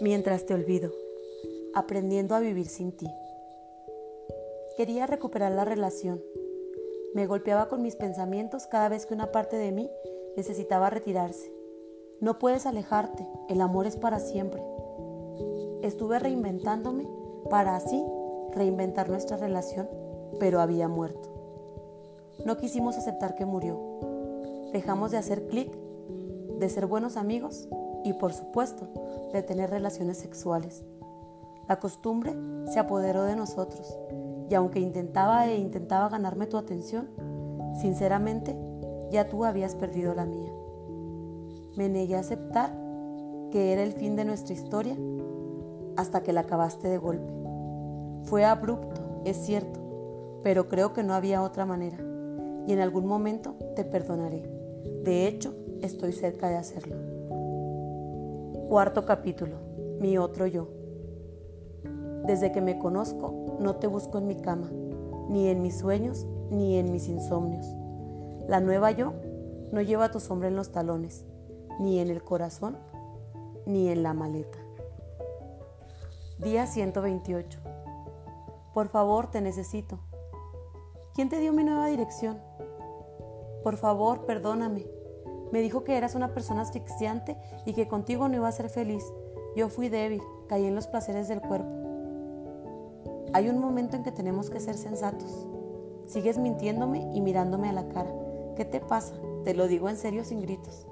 Mientras te olvido, aprendiendo a vivir sin ti. Quería recuperar la relación. Me golpeaba con mis pensamientos cada vez que una parte de mí necesitaba retirarse. No puedes alejarte, el amor es para siempre. Estuve reinventándome para así reinventar nuestra relación, pero había muerto. No quisimos aceptar que murió. Dejamos de hacer clic, de ser buenos amigos y por supuesto de tener relaciones sexuales. La costumbre se apoderó de nosotros y aunque intentaba e intentaba ganarme tu atención, sinceramente ya tú habías perdido la mía. Me negué a aceptar que era el fin de nuestra historia hasta que la acabaste de golpe. Fue abrupto, es cierto, pero creo que no había otra manera y en algún momento te perdonaré. De hecho, estoy cerca de hacerlo. Cuarto capítulo. Mi otro yo. Desde que me conozco, no te busco en mi cama, ni en mis sueños, ni en mis insomnios. La nueva yo no lleva tu sombra en los talones, ni en el corazón, ni en la maleta. Día 128. Por favor, te necesito. ¿Quién te dio mi nueva dirección? Por favor, perdóname. Me dijo que eras una persona asfixiante y que contigo no iba a ser feliz. Yo fui débil, caí en los placeres del cuerpo. Hay un momento en que tenemos que ser sensatos. Sigues mintiéndome y mirándome a la cara. ¿Qué te pasa? Te lo digo en serio sin gritos.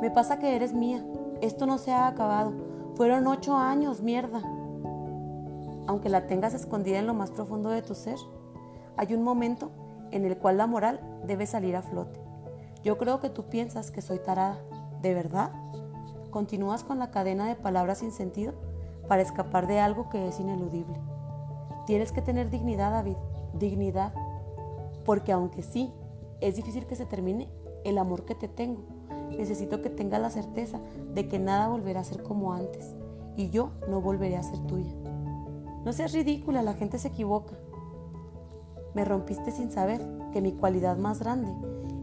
Me pasa que eres mía. Esto no se ha acabado. Fueron ocho años, mierda. Aunque la tengas escondida en lo más profundo de tu ser, hay un momento en el cual la moral debe salir a flote. Yo creo que tú piensas que soy tarada. ¿De verdad? ¿Continúas con la cadena de palabras sin sentido para escapar de algo que es ineludible? Tienes que tener dignidad, David, dignidad. Porque aunque sí, es difícil que se termine el amor que te tengo, necesito que tengas la certeza de que nada volverá a ser como antes y yo no volveré a ser tuya. No seas ridícula, la gente se equivoca. Me rompiste sin saber que mi cualidad más grande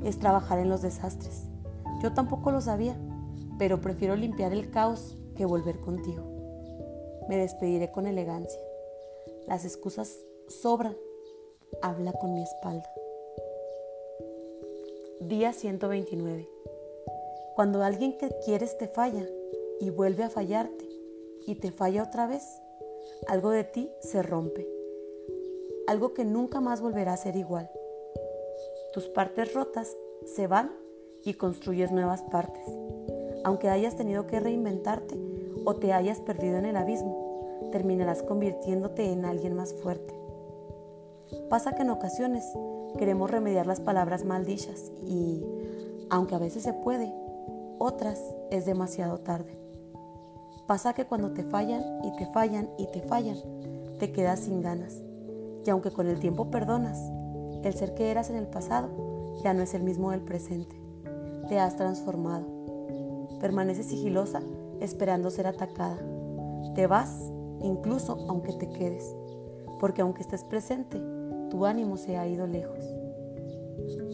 es trabajar en los desastres. Yo tampoco lo sabía, pero prefiero limpiar el caos que volver contigo. Me despediré con elegancia. Las excusas sobran. Habla con mi espalda. Día 129. Cuando alguien que quieres te falla y vuelve a fallarte y te falla otra vez, algo de ti se rompe. Algo que nunca más volverá a ser igual. Tus partes rotas se van y construyes nuevas partes. Aunque hayas tenido que reinventarte o te hayas perdido en el abismo, terminarás convirtiéndote en alguien más fuerte. Pasa que en ocasiones queremos remediar las palabras maldichas y, aunque a veces se puede, otras es demasiado tarde. Pasa que cuando te fallan y te fallan y te fallan, te quedas sin ganas. Y aunque con el tiempo perdonas, el ser que eras en el pasado ya no es el mismo del presente. Te has transformado. Permaneces sigilosa esperando ser atacada. Te vas incluso aunque te quedes, porque aunque estés presente, tu ánimo se ha ido lejos.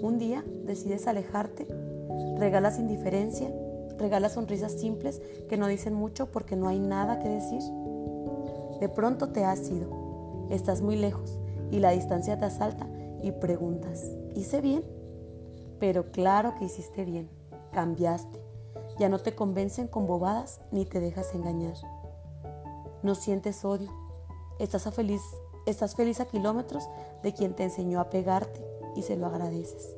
Un día decides alejarte, regalas indiferencia, regalas sonrisas simples que no dicen mucho porque no hay nada que decir. De pronto te has ido, estás muy lejos y la distancia te asalta y preguntas, ¿hice bien? Pero claro que hiciste bien, cambiaste, ya no te convencen con bobadas ni te dejas engañar. No sientes odio, estás, feliz, estás feliz a kilómetros de quien te enseñó a pegarte y se lo agradeces,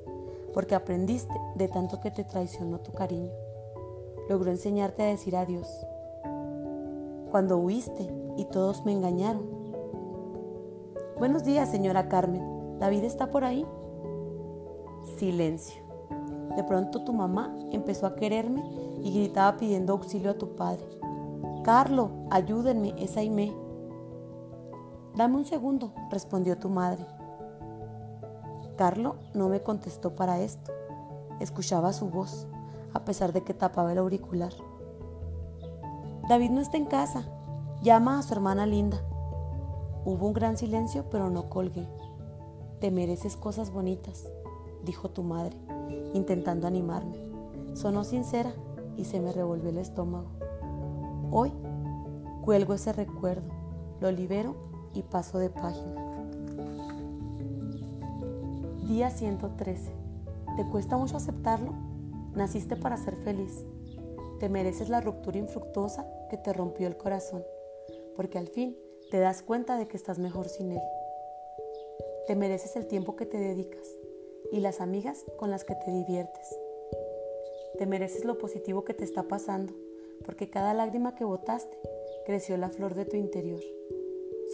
porque aprendiste de tanto que te traicionó tu cariño. Logró enseñarte a decir adiós. Cuando huiste y todos me engañaron. Buenos días, señora Carmen. ¿David está por ahí? Silencio. De pronto tu mamá empezó a quererme y gritaba pidiendo auxilio a tu padre. Carlo, ayúdenme, es Aimé. Dame un segundo, respondió tu madre. Carlo no me contestó para esto. Escuchaba su voz, a pesar de que tapaba el auricular. David no está en casa. Llama a su hermana Linda. Hubo un gran silencio, pero no colgué. Te mereces cosas bonitas, dijo tu madre, intentando animarme. Sonó sincera y se me revolvió el estómago. Hoy Cuelgo ese recuerdo, lo libero y paso de página. Día 113. ¿Te cuesta mucho aceptarlo? Naciste para ser feliz. Te mereces la ruptura infructuosa que te rompió el corazón, porque al fin te das cuenta de que estás mejor sin él. Te mereces el tiempo que te dedicas y las amigas con las que te diviertes. Te mereces lo positivo que te está pasando, porque cada lágrima que botaste creció la flor de tu interior.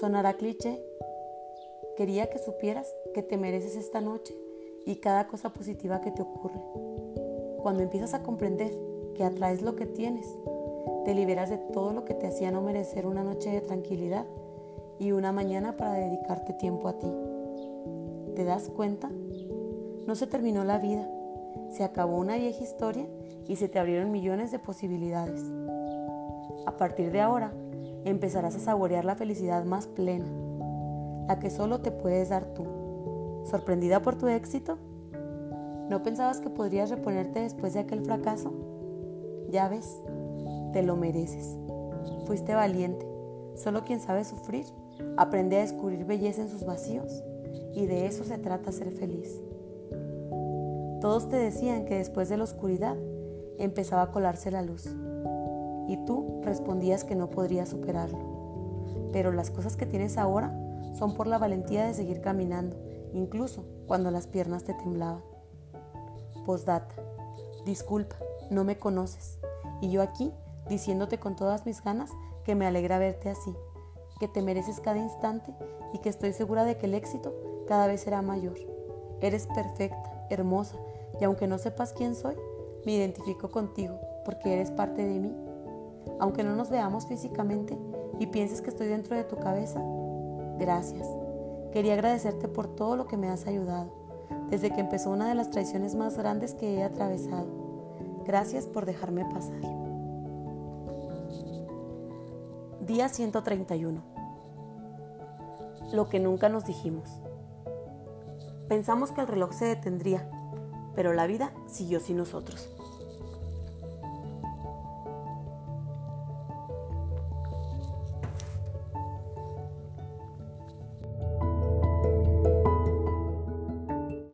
Sonará cliché. Quería que supieras que te mereces esta noche y cada cosa positiva que te ocurre. Cuando empiezas a comprender que atraes lo que tienes, te liberas de todo lo que te hacía no merecer una noche de tranquilidad y una mañana para dedicarte tiempo a ti. ¿Te das cuenta? No se terminó la vida, se acabó una vieja historia y se te abrieron millones de posibilidades. A partir de ahora, empezarás a saborear la felicidad más plena, la que solo te puedes dar tú. ¿Sorprendida por tu éxito? ¿No pensabas que podrías reponerte después de aquel fracaso? Ya ves, te lo mereces. Fuiste valiente. Solo quien sabe sufrir aprende a descubrir belleza en sus vacíos y de eso se trata ser feliz. Todos te decían que después de la oscuridad empezaba a colarse la luz y tú respondías que no podrías superarlo. Pero las cosas que tienes ahora son por la valentía de seguir caminando, incluso cuando las piernas te temblaban. Postdata. Disculpa, no me conoces. Y yo aquí diciéndote con todas mis ganas que me alegra verte así, que te mereces cada instante y que estoy segura de que el éxito cada vez será mayor. Eres perfecta, hermosa, y aunque no sepas quién soy, me identifico contigo porque eres parte de mí aunque no nos veamos físicamente y pienses que estoy dentro de tu cabeza, gracias. Quería agradecerte por todo lo que me has ayudado, desde que empezó una de las traiciones más grandes que he atravesado. Gracias por dejarme pasar. Día 131. Lo que nunca nos dijimos. Pensamos que el reloj se detendría, pero la vida siguió sin nosotros.